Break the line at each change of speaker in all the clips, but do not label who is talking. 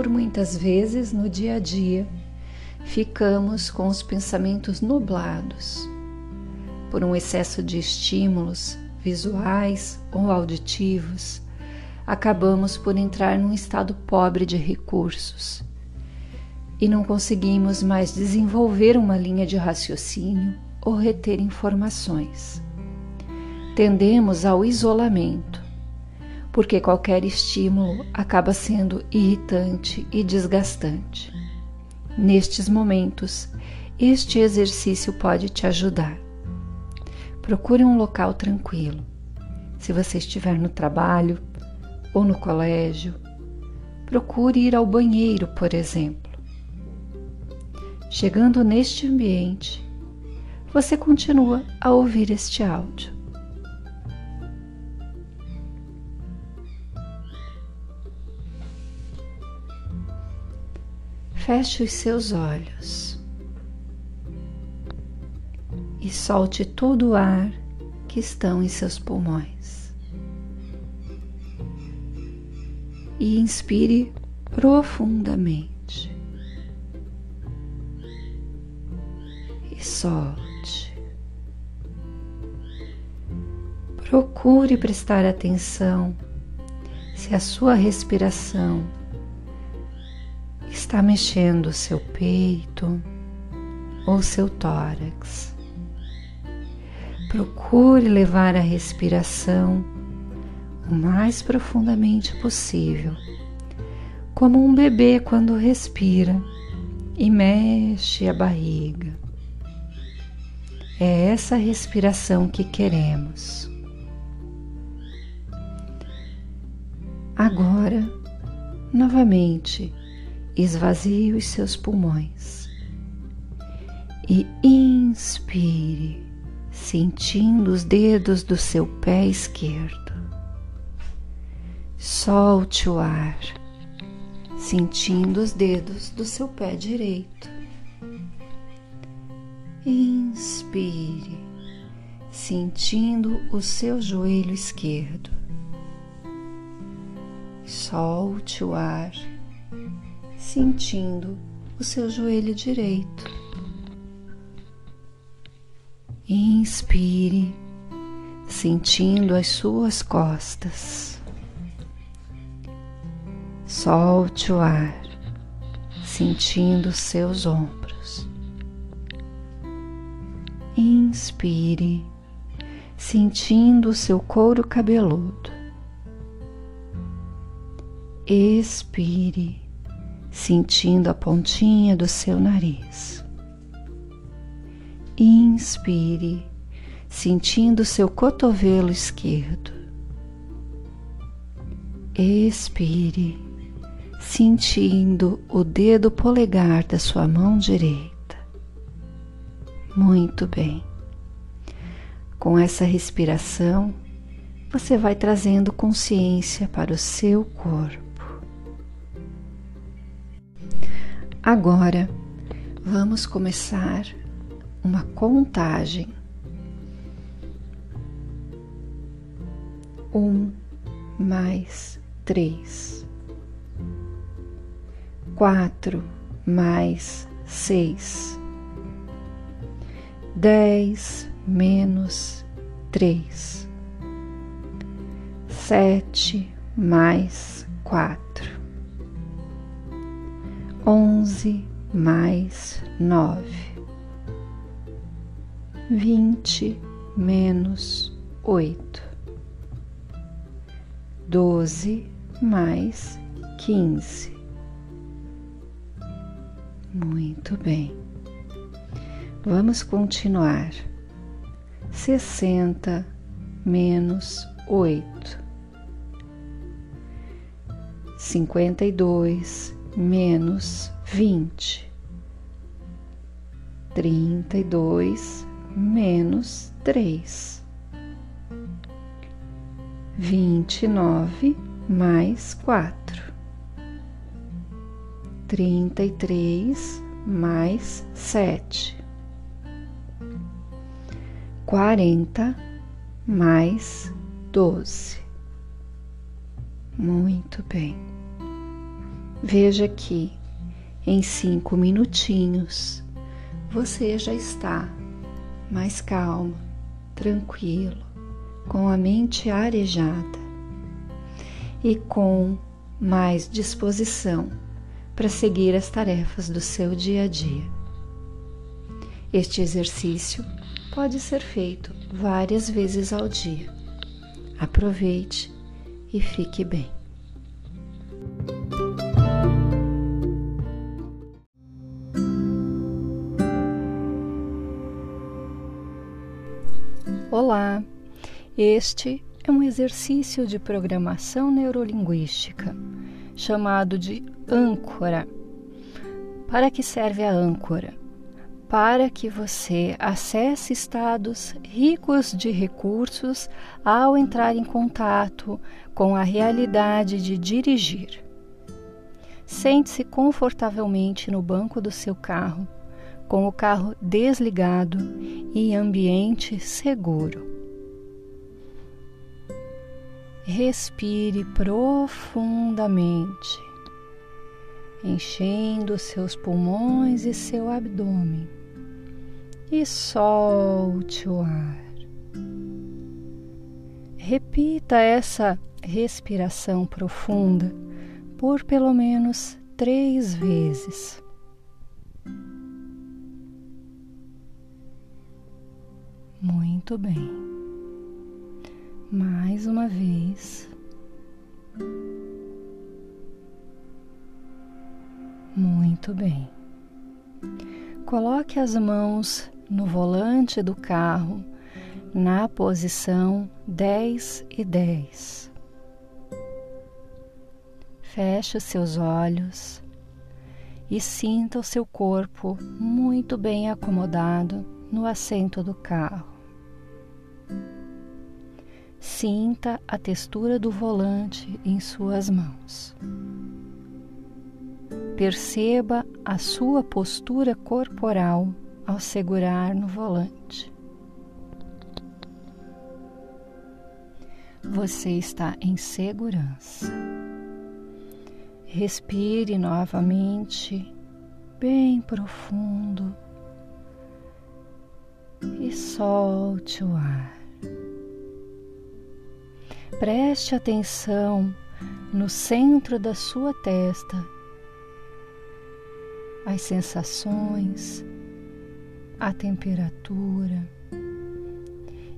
por muitas vezes no dia a dia ficamos com os pensamentos nublados por um excesso de estímulos visuais ou auditivos, acabamos por entrar num estado pobre de recursos e não conseguimos mais desenvolver uma linha de raciocínio ou reter informações. Tendemos ao isolamento, porque qualquer estímulo acaba sendo irritante e desgastante. Nestes momentos, este exercício pode te ajudar. Procure um local tranquilo. Se você estiver no trabalho ou no colégio, procure ir ao banheiro, por exemplo. Chegando neste ambiente, você continua a ouvir este áudio. Feche os seus olhos e solte todo o ar que estão em seus pulmões. E inspire profundamente. E solte. Procure prestar atenção se a sua respiração está mexendo seu peito ou seu tórax. Procure levar a respiração o mais profundamente possível, como um bebê quando respira e mexe a barriga. É essa respiração que queremos. Agora, novamente, esvazie os seus pulmões e inspire, sentindo os dedos do seu pé esquerdo. Solte o ar, sentindo os dedos do seu pé direito. Inspire, sentindo o seu joelho esquerdo. Solte o ar sentindo o seu joelho direito. Inspire, sentindo as suas costas. Solte o ar, sentindo seus ombros. Inspire, sentindo o seu couro cabeludo. Expire, sentindo a pontinha do seu nariz. Inspire, sentindo seu cotovelo esquerdo. Expire, sentindo o dedo polegar da sua mão direita. Muito bem. Com essa respiração, você vai trazendo consciência para o seu corpo. Agora vamos começar uma contagem. Um mais três, quatro mais seis, dez menos três, sete mais quatro onze mais nove, vinte menos oito, doze mais quinze. Muito bem. Vamos continuar. Sessenta menos oito, cinquenta e dois menos vinte, trinta e dois menos três, vinte e nove mais quatro, trinta e três mais sete, quarenta mais doze. Muito bem. Veja que em cinco minutinhos você já está mais calmo, tranquilo, com a mente arejada e com mais disposição para seguir as tarefas do seu dia a dia. Este exercício pode ser feito várias vezes ao dia. Aproveite e fique bem. Olá! Este é um exercício de programação neurolinguística chamado de âncora. Para que serve a âncora? Para que você acesse estados ricos de recursos ao entrar em contato com a realidade de dirigir. Sente-se confortavelmente no banco do seu carro com o carro desligado em ambiente seguro. Respire profundamente, enchendo seus pulmões e seu abdômen, e solte o ar. Repita essa respiração profunda por pelo menos três vezes. Muito bem. Mais uma vez. Muito bem. Coloque as mãos no volante do carro na posição 10 e 10. Feche seus olhos e sinta o seu corpo muito bem acomodado no assento do carro. Sinta a textura do volante em suas mãos. Perceba a sua postura corporal ao segurar no volante. Você está em segurança. Respire novamente, bem profundo, e solte o ar. Preste atenção no centro da sua testa, as sensações, a temperatura.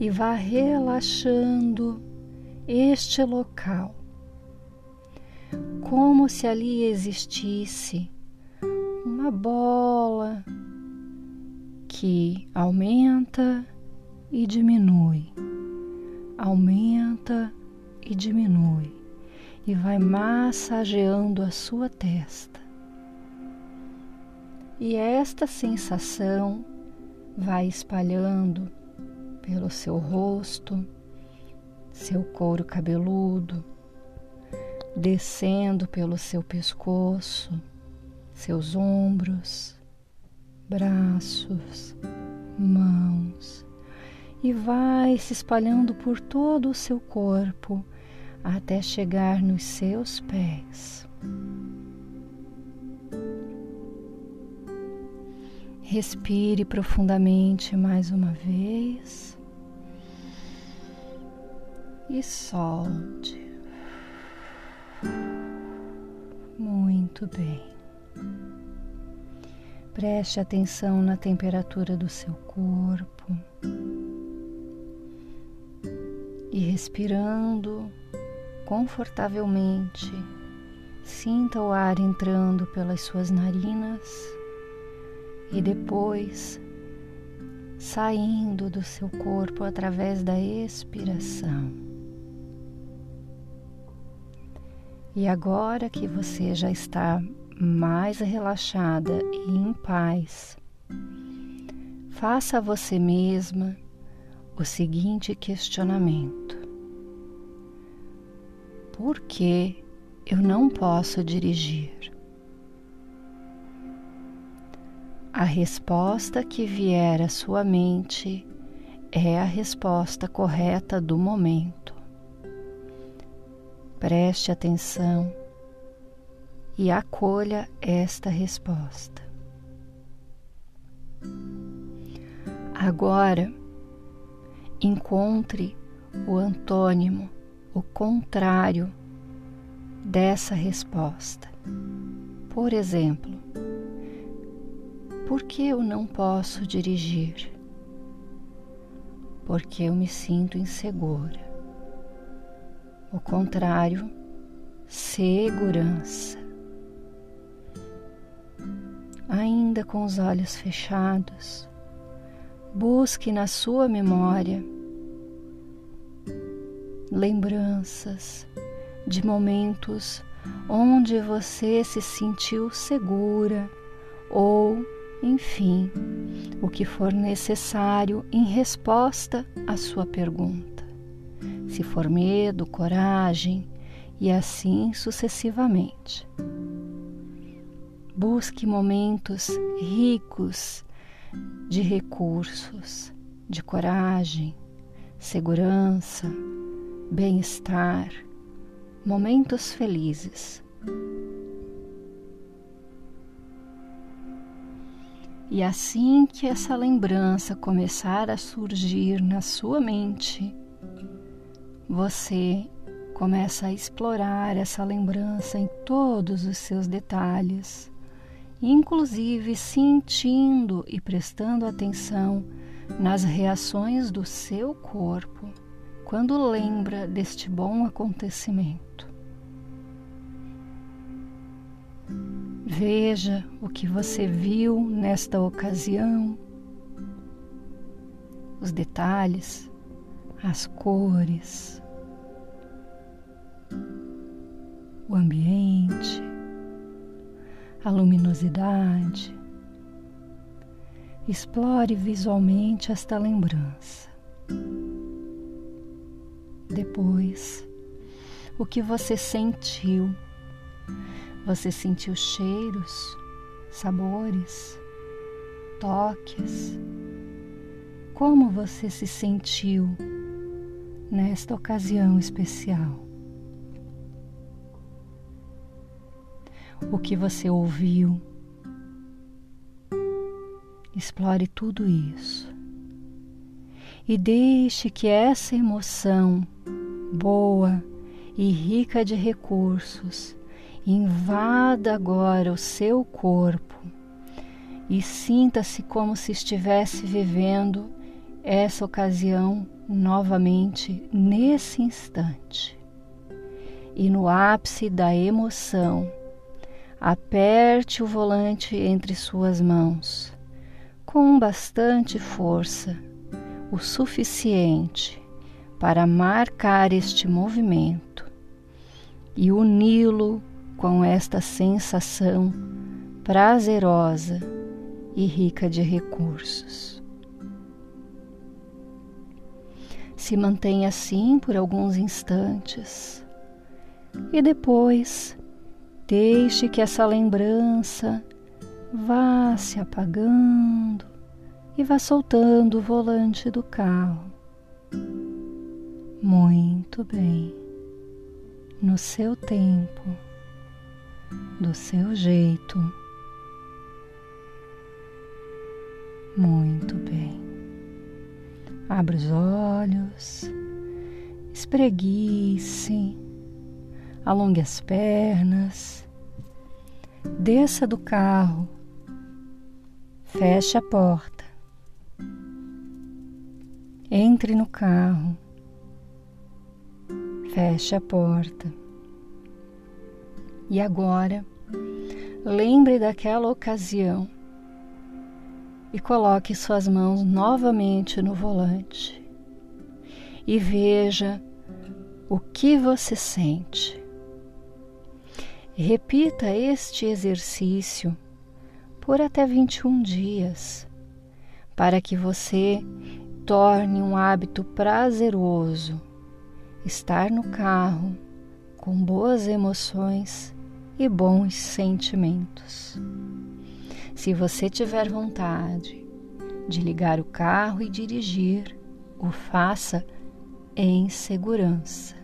E vá relaxando este local, como se ali existisse uma bola que aumenta e diminui, aumenta e diminui e vai massageando a sua testa. E esta sensação vai espalhando pelo seu rosto, seu couro cabeludo, descendo pelo seu pescoço, seus ombros, braços, mãos, e vai se espalhando por todo o seu corpo até chegar nos seus pés. Respire profundamente mais uma vez e solte. Muito bem. Preste atenção na temperatura do seu corpo e respirando confortavelmente. Sinta o ar entrando pelas suas narinas e depois saindo do seu corpo através da expiração. E agora que você já está mais relaxada e em paz, faça a você mesma o seguinte questionamento: por que eu não posso dirigir? A resposta que vier à sua mente é a resposta correta do momento. Preste atenção e acolha esta resposta. Agora, encontre o antônimo, o contrário dessa resposta. Por exemplo, por que eu não posso dirigir? Porque eu me sinto insegura. O contrário, segurança. Ainda com os olhos fechados, busque na sua memória lembranças de momentos onde você se sentiu segura ou, enfim, o que for necessário em resposta à sua pergunta. Se for medo, coragem e assim sucessivamente. Busque momentos ricos de recursos, de coragem, segurança, bem-estar, momentos felizes. E assim que essa lembrança começar a surgir na sua mente, você começa a explorar essa lembrança em todos os seus detalhes, inclusive sentindo e prestando atenção nas reações do seu corpo quando lembra deste bom acontecimento. Veja o que você viu nesta ocasião, os detalhes, as cores, o ambiente, a luminosidade. Explore visualmente esta lembrança. Depois, o que você sentiu? Você sentiu cheiros, sabores, toques? Como você se sentiu nesta ocasião especial? O que você ouviu? Explore tudo isso e deixe que essa emoção boa e rica de recursos invada agora o seu corpo e sinta-se como se estivesse vivendo essa ocasião novamente nesse instante. E no ápice da emoção, aperte o volante entre suas mãos com bastante força o suficiente para marcar este movimento e uni-lo com esta sensação prazerosa e rica de recursos. Se mantenha assim por alguns instantes e depois deixe que essa lembrança vá se apagando e vá soltando o volante do carro. Muito bem, no seu tempo, do seu jeito. Muito bem. Abra os olhos, espreguice, alongue as pernas, desça do carro, feche a porta entre no carro, feche a porta. E agora, lembre daquela ocasião e coloque suas mãos novamente no volante e veja o que você sente. Repita este exercício por até 21 dias, para que você torne um hábito prazeroso estar no carro com boas emoções e bons sentimentos. Se você tiver vontade de ligar o carro e dirigir, o faça em segurança,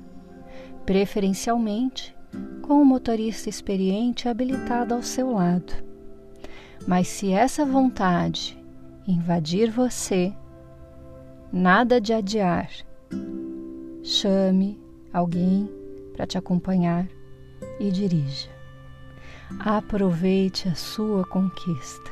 preferencialmente com um motorista experiente habilitado ao seu lado. Mas se essa vontade invadir você, nada de adiar. Chame alguém para te acompanhar e dirija. Aproveite a sua conquista.